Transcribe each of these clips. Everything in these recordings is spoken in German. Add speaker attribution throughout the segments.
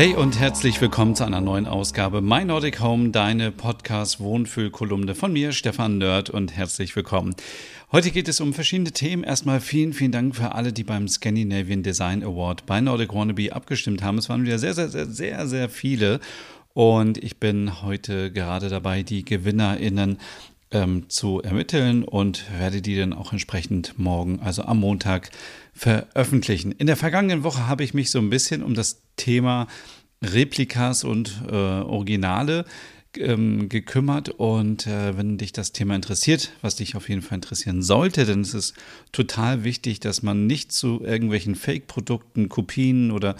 Speaker 1: Hey und herzlich willkommen zu einer neuen Ausgabe My Nordic Home, deine Podcast-Wohnfühlkolumne von mir, Stefan Nerd und herzlich willkommen. Heute geht es um verschiedene Themen. Erstmal vielen, vielen Dank für alle, die beim Scandinavian Design Award bei Nordic Wannabe abgestimmt haben. Es waren wieder sehr, sehr, sehr, sehr, sehr viele. Und ich bin heute gerade dabei, die GewinnerInnen ähm, zu ermitteln und werde die dann auch entsprechend morgen, also am Montag, veröffentlichen. In der vergangenen Woche habe ich mich so ein bisschen um das Thema Replikas und äh, Originale ähm, gekümmert und äh, wenn dich das Thema interessiert, was dich auf jeden Fall interessieren sollte, ist es total wichtig, dass man nicht zu irgendwelchen Fake-Produkten, Kopien oder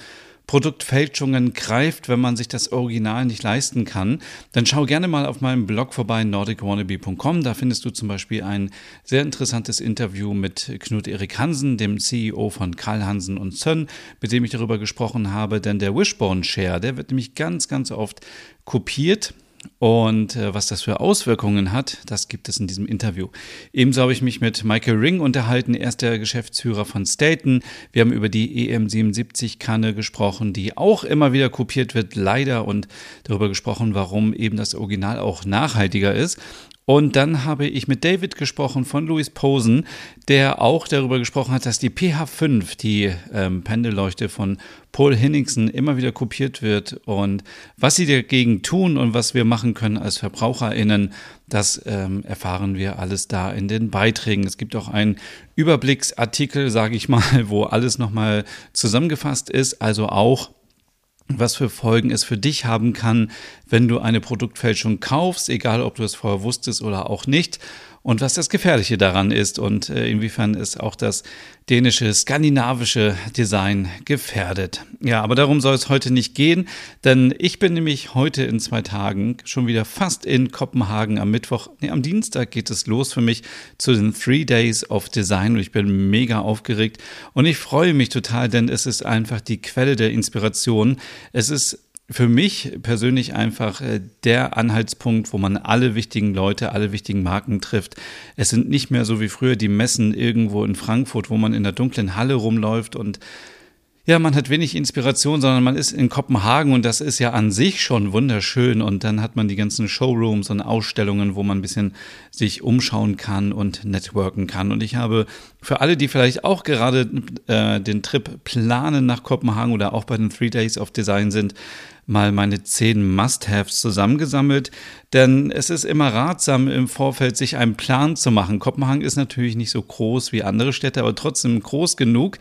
Speaker 1: Produktfälschungen greift, wenn man sich das Original nicht leisten kann, dann schau gerne mal auf meinem Blog vorbei, nordicwannabe.com. Da findest du zum Beispiel ein sehr interessantes Interview mit Knut Erik Hansen, dem CEO von Karl Hansen und Sön, mit dem ich darüber gesprochen habe, denn der Wishbone Share, der wird nämlich ganz, ganz oft kopiert und äh, was das für Auswirkungen hat, das gibt es in diesem Interview. Ebenso habe ich mich mit Michael Ring unterhalten, er ist der Geschäftsführer von Staten. Wir haben über die EM77-Kanne gesprochen, die auch immer wieder kopiert wird, leider, und darüber gesprochen, warum eben das Original auch nachhaltiger ist. Und dann habe ich mit David gesprochen von Louis Posen, der auch darüber gesprochen hat, dass die PH5, die ähm, Pendelleuchte von Paul Henningsen, immer wieder kopiert wird. Und was sie dagegen tun und was wir machen können als VerbraucherInnen, das ähm, erfahren wir alles da in den Beiträgen. Es gibt auch einen Überblicksartikel, sage ich mal, wo alles nochmal zusammengefasst ist, also auch was für Folgen es für dich haben kann, wenn du eine Produktfälschung kaufst, egal ob du es vorher wusstest oder auch nicht und was das Gefährliche daran ist und äh, inwiefern ist auch das dänische, skandinavische Design gefährdet. Ja, aber darum soll es heute nicht gehen, denn ich bin nämlich heute in zwei Tagen schon wieder fast in Kopenhagen am Mittwoch. Nee, am Dienstag geht es los für mich zu den Three Days of Design und ich bin mega aufgeregt und ich freue mich total, denn es ist einfach die Quelle der Inspiration. Es ist für mich persönlich einfach äh, der Anhaltspunkt, wo man alle wichtigen Leute, alle wichtigen Marken trifft. Es sind nicht mehr so wie früher die Messen irgendwo in Frankfurt, wo man in der dunklen Halle rumläuft und ja, man hat wenig Inspiration, sondern man ist in Kopenhagen und das ist ja an sich schon wunderschön. Und dann hat man die ganzen Showrooms und Ausstellungen, wo man ein bisschen sich umschauen kann und networken kann. Und ich habe für alle, die vielleicht auch gerade äh, den Trip planen nach Kopenhagen oder auch bei den Three Days of Design sind, mal meine zehn Must-Haves zusammengesammelt, denn es ist immer ratsam im Vorfeld sich einen Plan zu machen. Kopenhagen ist natürlich nicht so groß wie andere Städte, aber trotzdem groß genug,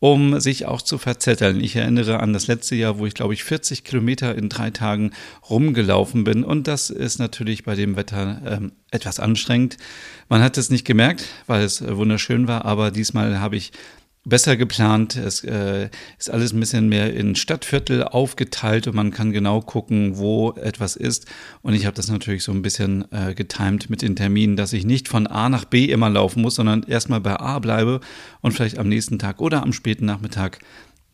Speaker 1: um sich auch zu verzetteln. Ich erinnere an das letzte Jahr, wo ich glaube ich 40 Kilometer in drei Tagen rumgelaufen bin und das ist natürlich bei dem Wetter ähm, etwas anstrengend. Man hat es nicht gemerkt, weil es äh, wunderschön war, aber diesmal habe ich besser geplant. Es äh, ist alles ein bisschen mehr in Stadtviertel aufgeteilt und man kann genau gucken, wo etwas ist. Und ich habe das natürlich so ein bisschen äh, getimt mit den Terminen, dass ich nicht von A nach B immer laufen muss, sondern erstmal bei A bleibe und vielleicht am nächsten Tag oder am späten Nachmittag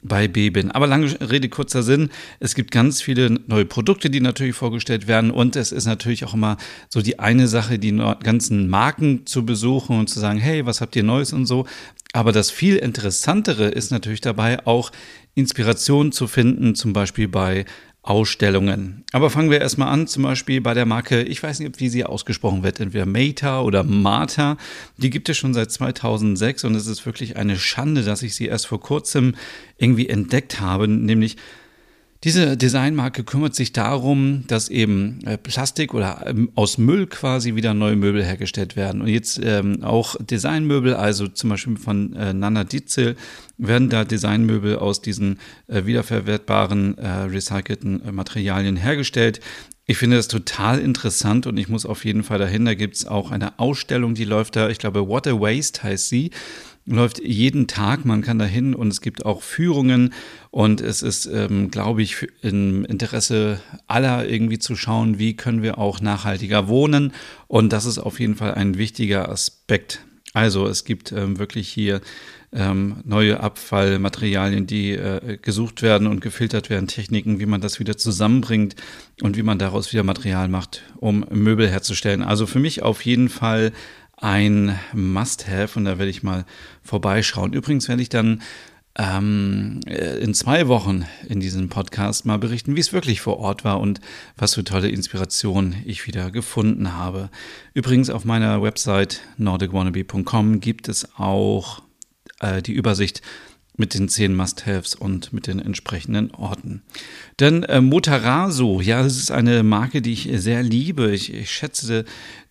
Speaker 1: bei B bin. Aber lange Rede, kurzer Sinn. Es gibt ganz viele neue Produkte, die natürlich vorgestellt werden. Und es ist natürlich auch immer so die eine Sache, die ganzen Marken zu besuchen und zu sagen, hey, was habt ihr Neues und so. Aber das viel Interessantere ist natürlich dabei auch Inspiration zu finden, zum Beispiel bei Ausstellungen. Aber fangen wir erstmal an, zum Beispiel bei der Marke, ich weiß nicht, wie sie ausgesprochen wird, entweder Meta oder Mata. Die gibt es schon seit 2006 und es ist wirklich eine Schande, dass ich sie erst vor kurzem irgendwie entdeckt habe, nämlich diese Designmarke kümmert sich darum, dass eben äh, Plastik oder ähm, aus Müll quasi wieder neue Möbel hergestellt werden. Und jetzt ähm, auch Designmöbel, also zum Beispiel von äh, Nana Dietzel, werden da Designmöbel aus diesen äh, wiederverwertbaren, äh, recycelten äh, Materialien hergestellt. Ich finde das total interessant und ich muss auf jeden Fall dahin. Da gibt es auch eine Ausstellung, die läuft da, ich glaube, What a Waste heißt sie. Läuft jeden Tag. Man kann da hin und es gibt auch Führungen und es ist, ähm, glaube ich, im Interesse aller irgendwie zu schauen, wie können wir auch nachhaltiger wohnen. Und das ist auf jeden Fall ein wichtiger Aspekt. Also es gibt ähm, wirklich hier ähm, neue Abfallmaterialien, die äh, gesucht werden und gefiltert werden, Techniken, wie man das wieder zusammenbringt und wie man daraus wieder Material macht, um Möbel herzustellen. Also für mich auf jeden Fall ein Must-Have und da werde ich mal vorbeischauen. Übrigens werde ich dann ähm, äh, in zwei Wochen in diesem Podcast mal berichten, wie es wirklich vor Ort war und was für tolle Inspiration ich wieder gefunden habe. Übrigens auf meiner Website nordicwannabe.com gibt es auch äh, die Übersicht mit den zehn Must-Haves und mit den entsprechenden Orten. Denn äh, Motaraso, ja, das ist eine Marke, die ich sehr liebe. Ich, ich schätze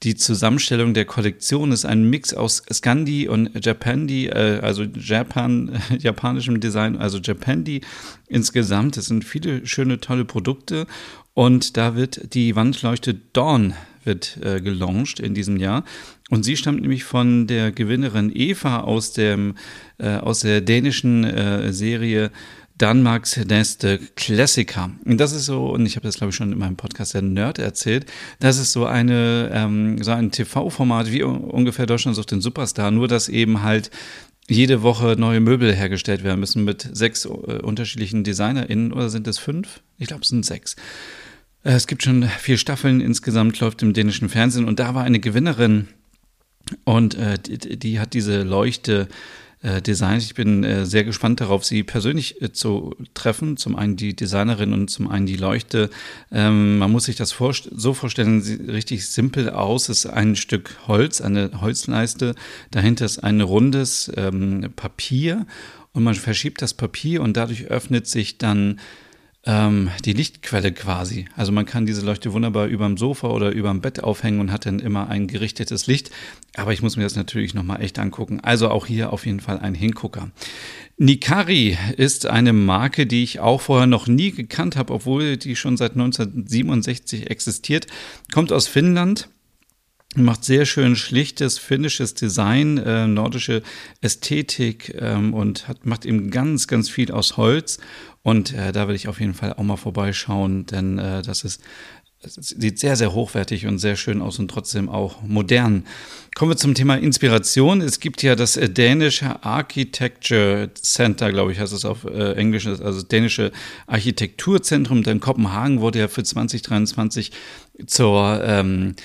Speaker 1: die Zusammenstellung der Kollektion ist ein Mix aus Scandi und Japandi, äh, also Japan, äh, japanischem Design, also Japandi insgesamt. Es sind viele schöne, tolle Produkte und da wird die Wandleuchte Dawn wird äh, gelauncht in diesem Jahr. Und sie stammt nämlich von der Gewinnerin Eva aus, dem, äh, aus der dänischen äh, Serie Danmarks nächste Klassiker. Und das ist so, und ich habe das glaube ich schon in meinem Podcast der Nerd erzählt, das ist so eine ähm, so ein TV-Format wie ungefähr Deutschland sucht den Superstar, nur dass eben halt jede Woche neue Möbel hergestellt werden müssen mit sechs äh, unterschiedlichen DesignerInnen oder sind es fünf? Ich glaube, es sind sechs. Äh, es gibt schon vier Staffeln insgesamt, läuft im dänischen Fernsehen und da war eine Gewinnerin und äh, die, die, hat diese Leuchte äh, designt. Ich bin äh, sehr gespannt darauf, sie persönlich äh, zu treffen. Zum einen die Designerin und zum einen die Leuchte. Ähm, man muss sich das vor, so vorstellen, sieht richtig simpel aus. Es ist ein Stück Holz, eine Holzleiste. Dahinter ist ein rundes ähm, Papier und man verschiebt das Papier und dadurch öffnet sich dann ähm, die Lichtquelle quasi. Also man kann diese Leuchte wunderbar überm Sofa oder überm Bett aufhängen und hat dann immer ein gerichtetes Licht. Aber ich muss mir das natürlich nochmal echt angucken. Also auch hier auf jeden Fall ein Hingucker. Nikari ist eine Marke, die ich auch vorher noch nie gekannt habe, obwohl die schon seit 1967 existiert. Kommt aus Finnland macht sehr schön schlichtes finnisches Design, äh, nordische Ästhetik ähm, und hat, macht eben ganz, ganz viel aus Holz und äh, da will ich auf jeden Fall auch mal vorbeischauen, denn äh, das ist sieht sehr, sehr hochwertig und sehr schön aus und trotzdem auch modern. Kommen wir zum Thema Inspiration. Es gibt ja das äh, dänische Architecture Center, glaube ich, heißt es auf äh, Englisch, also das dänische Architekturzentrum. Denn Kopenhagen wurde ja für 2023 zur ähm,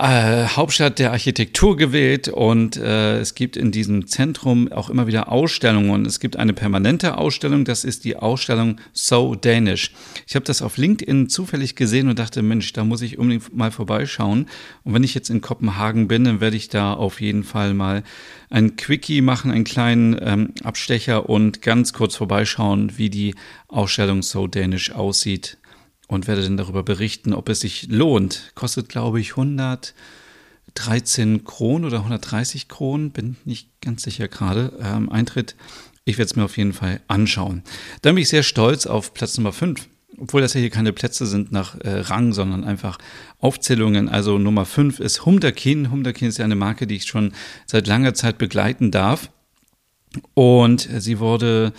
Speaker 1: äh, Hauptstadt der Architektur gewählt und äh, es gibt in diesem Zentrum auch immer wieder Ausstellungen. Und es gibt eine permanente Ausstellung, das ist die Ausstellung So Danish. Ich habe das auf LinkedIn zufällig gesehen und dachte, Mensch, da muss ich unbedingt mal vorbeischauen. Und wenn ich jetzt in Kopenhagen bin, dann werde ich da auf jeden Fall mal ein Quickie machen, einen kleinen ähm, Abstecher und ganz kurz vorbeischauen, wie die Ausstellung So Danish aussieht und werde dann darüber berichten, ob es sich lohnt. Kostet, glaube ich, 113 Kronen oder 130 Kronen, bin nicht ganz sicher gerade. Ähm, Eintritt. Ich werde es mir auf jeden Fall anschauen. Dann bin ich sehr stolz auf Platz Nummer 5. Obwohl das ja hier keine Plätze sind nach äh, Rang, sondern einfach Aufzählungen. Also Nummer 5 ist Humdakin. Humdakin ist ja eine Marke, die ich schon seit langer Zeit begleiten darf. Und sie wurde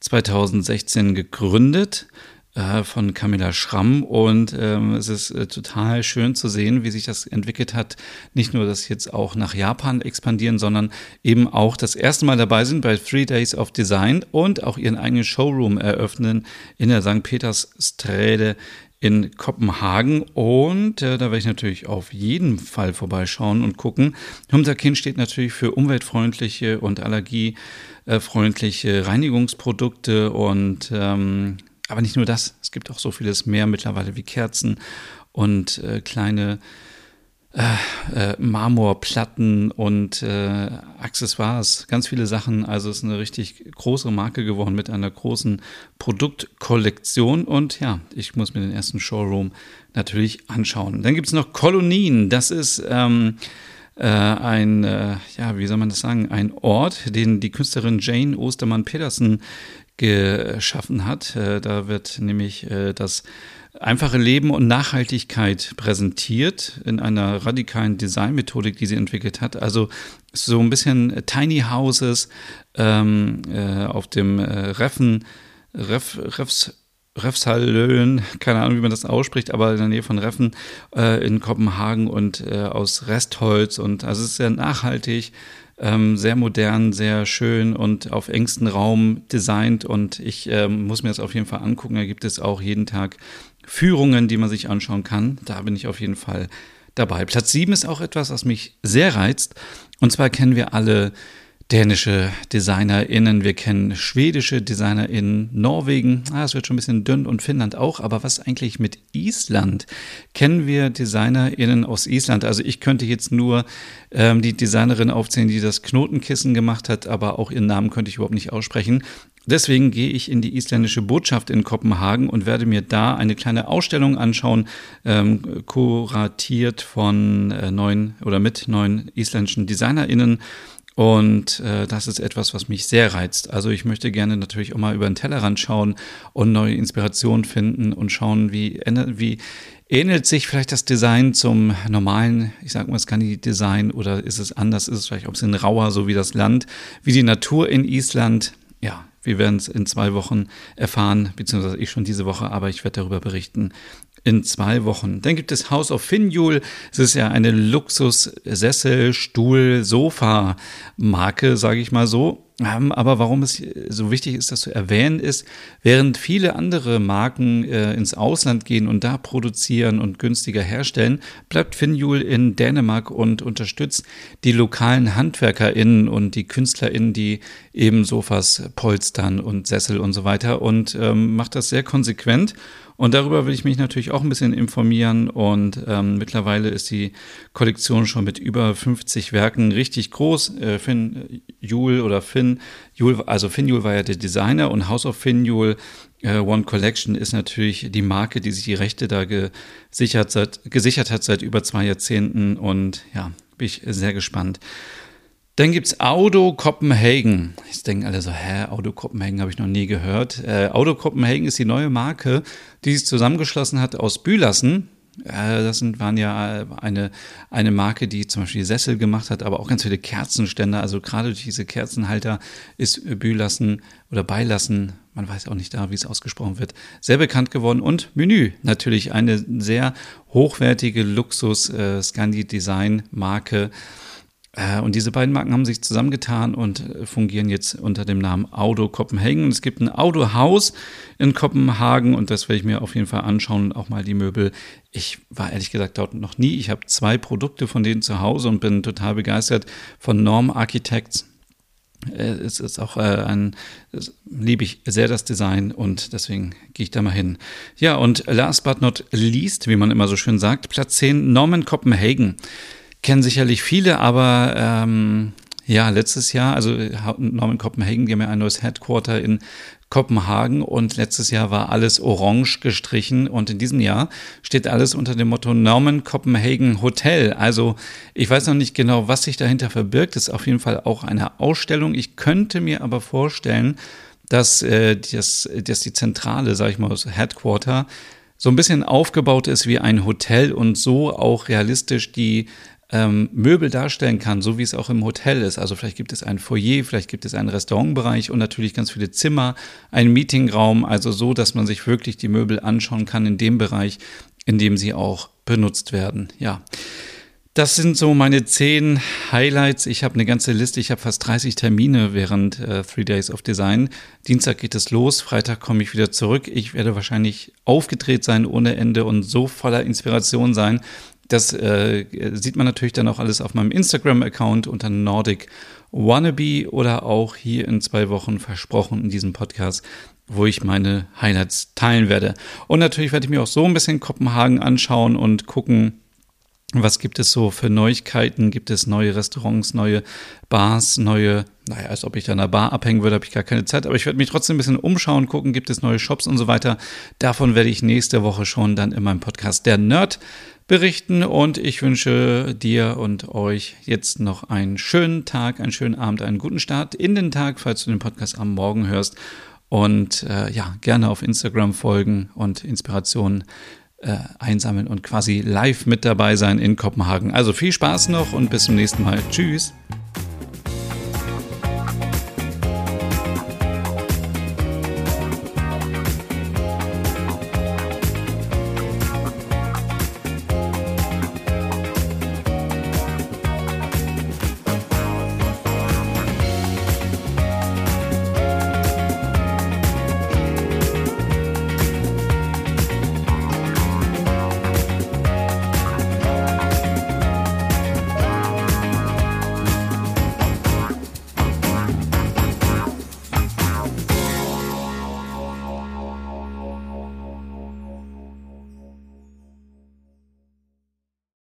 Speaker 1: 2016 gegründet äh, von Camilla Schramm und ähm, es ist äh, total schön zu sehen, wie sich das entwickelt hat. Nicht nur, dass jetzt auch nach Japan expandieren, sondern eben auch das erste Mal dabei sind bei Three Days of Design und auch ihren eigenen Showroom eröffnen in der St. Peters Sträde in Kopenhagen und äh, da werde ich natürlich auf jeden Fall vorbeischauen und gucken. Humterkin steht natürlich für umweltfreundliche und allergiefreundliche Reinigungsprodukte und ähm, aber nicht nur das, es gibt auch so vieles mehr mittlerweile wie Kerzen und äh, kleine äh, äh, Marmorplatten und äh, Accessoires, ganz viele Sachen. Also es ist eine richtig große Marke geworden mit einer großen Produktkollektion. Und ja, ich muss mir den ersten Showroom natürlich anschauen. Dann gibt es noch Kolonien. Das ist ähm, äh, ein, äh, ja, wie soll man das sagen, ein Ort, den die Künstlerin Jane Ostermann-Pedersen geschaffen hat. Äh, da wird nämlich äh, das einfache Leben und Nachhaltigkeit präsentiert in einer radikalen Designmethodik, die sie entwickelt hat. Also so ein bisschen Tiny Houses ähm, äh, auf dem äh, Reffen, Ref, Refs, Refshallöhen, keine Ahnung, wie man das ausspricht, aber in der Nähe von Reffen äh, in Kopenhagen und aus Restholz und also es ist sehr nachhaltig, ähm, sehr modern, sehr schön und auf engstem Raum designt und ich ähm, muss mir das auf jeden Fall angucken. Da gibt es auch jeden Tag Führungen, die man sich anschauen kann. Da bin ich auf jeden Fall dabei. Platz 7 ist auch etwas, was mich sehr reizt. Und zwar kennen wir alle dänische DesignerInnen, wir kennen schwedische DesignerInnen, Norwegen, ah, es wird schon ein bisschen dünn und Finnland auch, aber was eigentlich mit Island? Kennen wir DesignerInnen aus Island? Also ich könnte jetzt nur ähm, die Designerin aufzählen, die das Knotenkissen gemacht hat, aber auch ihren Namen könnte ich überhaupt nicht aussprechen. Deswegen gehe ich in die isländische Botschaft in Kopenhagen und werde mir da eine kleine Ausstellung anschauen, ähm, kuratiert von äh, neun oder mit neun isländischen DesignerInnen. Und äh, das ist etwas, was mich sehr reizt. Also ich möchte gerne natürlich auch mal über den Tellerrand schauen und neue Inspirationen finden und schauen, wie, wie ähnelt sich vielleicht das Design zum normalen, ich sag mal, Scandi-Design oder ist es anders, ist es vielleicht auch ein bisschen rauer, so wie das Land, wie die Natur in Island. Ja, wir werden es in zwei Wochen erfahren, beziehungsweise ich schon diese Woche, aber ich werde darüber berichten in zwei Wochen. Dann gibt es House of Finjul. Es ist ja eine Luxus-Sessel, Stuhl, Sofa-Marke, sage ich mal so. Ähm, aber warum es so wichtig ist, das zu erwähnen, ist, während viele andere Marken äh, ins Ausland gehen und da produzieren und günstiger herstellen, bleibt Finjul in Dänemark und unterstützt die lokalen HandwerkerInnen und die KünstlerInnen, die eben Sofas polstern und Sessel und so weiter und ähm, macht das sehr konsequent und darüber will ich mich natürlich auch ein bisschen informieren. Und ähm, mittlerweile ist die Kollektion schon mit über 50 Werken richtig groß. Äh, Finn Jule oder Finn Jule, also Finn Jule war ja der Designer und House of Finn Jule äh, One Collection ist natürlich die Marke, die sich die Rechte da gesichert, seit, gesichert hat seit über zwei Jahrzehnten. Und ja, bin ich sehr gespannt. Dann gibt es Auto Copenhagen. Jetzt denken alle so, hä, Auto Copenhagen habe ich noch nie gehört. Äh, Auto Copenhagen ist die neue Marke, die sich zusammengeschlossen hat aus Bülassen. Äh, das sind, waren ja eine, eine Marke, die zum Beispiel Sessel gemacht hat, aber auch ganz viele Kerzenständer. Also gerade durch diese Kerzenhalter ist Bülassen oder Beilassen, man weiß auch nicht da, wie es ausgesprochen wird, sehr bekannt geworden. Und Menü, natürlich eine sehr hochwertige Luxus-Scandi-Design-Marke. Äh, äh, und diese beiden Marken haben sich zusammengetan und äh, fungieren jetzt unter dem Namen Auto Kopenhagen. Und es gibt ein Autohaus in Kopenhagen und das werde ich mir auf jeden Fall anschauen und auch mal die Möbel. Ich war ehrlich gesagt dort noch nie. Ich habe zwei Produkte von denen zu Hause und bin total begeistert von Norm Architects. Äh, es ist auch ein, liebe ich sehr das Design und deswegen gehe ich da mal hin. Ja, und last but not least, wie man immer so schön sagt, Platz 10, Norman Copenhagen kennen sicherlich viele, aber ähm, ja, letztes Jahr, also Norman Copenhagen, die haben ja ein neues Headquarter in Kopenhagen und letztes Jahr war alles orange gestrichen und in diesem Jahr steht alles unter dem Motto Norman Copenhagen Hotel. Also ich weiß noch nicht genau, was sich dahinter verbirgt. Das ist auf jeden Fall auch eine Ausstellung. Ich könnte mir aber vorstellen, dass, äh, das, dass die Zentrale, sage ich mal, das Headquarter, so ein bisschen aufgebaut ist wie ein Hotel und so auch realistisch die ähm, Möbel darstellen kann, so wie es auch im Hotel ist. Also vielleicht gibt es ein Foyer, vielleicht gibt es einen Restaurantbereich und natürlich ganz viele Zimmer, einen Meetingraum, also so, dass man sich wirklich die Möbel anschauen kann in dem Bereich, in dem sie auch benutzt werden. Ja. Das sind so meine zehn Highlights. Ich habe eine ganze Liste. Ich habe fast 30 Termine während äh, Three Days of Design. Dienstag geht es los. Freitag komme ich wieder zurück. Ich werde wahrscheinlich aufgedreht sein ohne Ende und so voller Inspiration sein, das äh, sieht man natürlich dann auch alles auf meinem Instagram-Account unter Nordic Wannabe oder auch hier in zwei Wochen versprochen in diesem Podcast, wo ich meine Highlights teilen werde. Und natürlich werde ich mir auch so ein bisschen Kopenhagen anschauen und gucken, was gibt es so für Neuigkeiten? Gibt es neue Restaurants, neue Bars, neue, naja, als ob ich da in einer Bar abhängen würde, habe ich gar keine Zeit, aber ich werde mich trotzdem ein bisschen umschauen, gucken, gibt es neue Shops und so weiter. Davon werde ich nächste Woche schon dann in meinem Podcast Der Nerd berichten und ich wünsche dir und euch jetzt noch einen schönen Tag, einen schönen Abend, einen guten Start in den Tag, falls du den Podcast am Morgen hörst Und äh, ja, gerne auf Instagram folgen und Inspirationen äh, einsammeln und quasi live mit dabei sein in Kopenhagen. Also viel Spaß noch und bis zum nächsten Mal. Tschüss.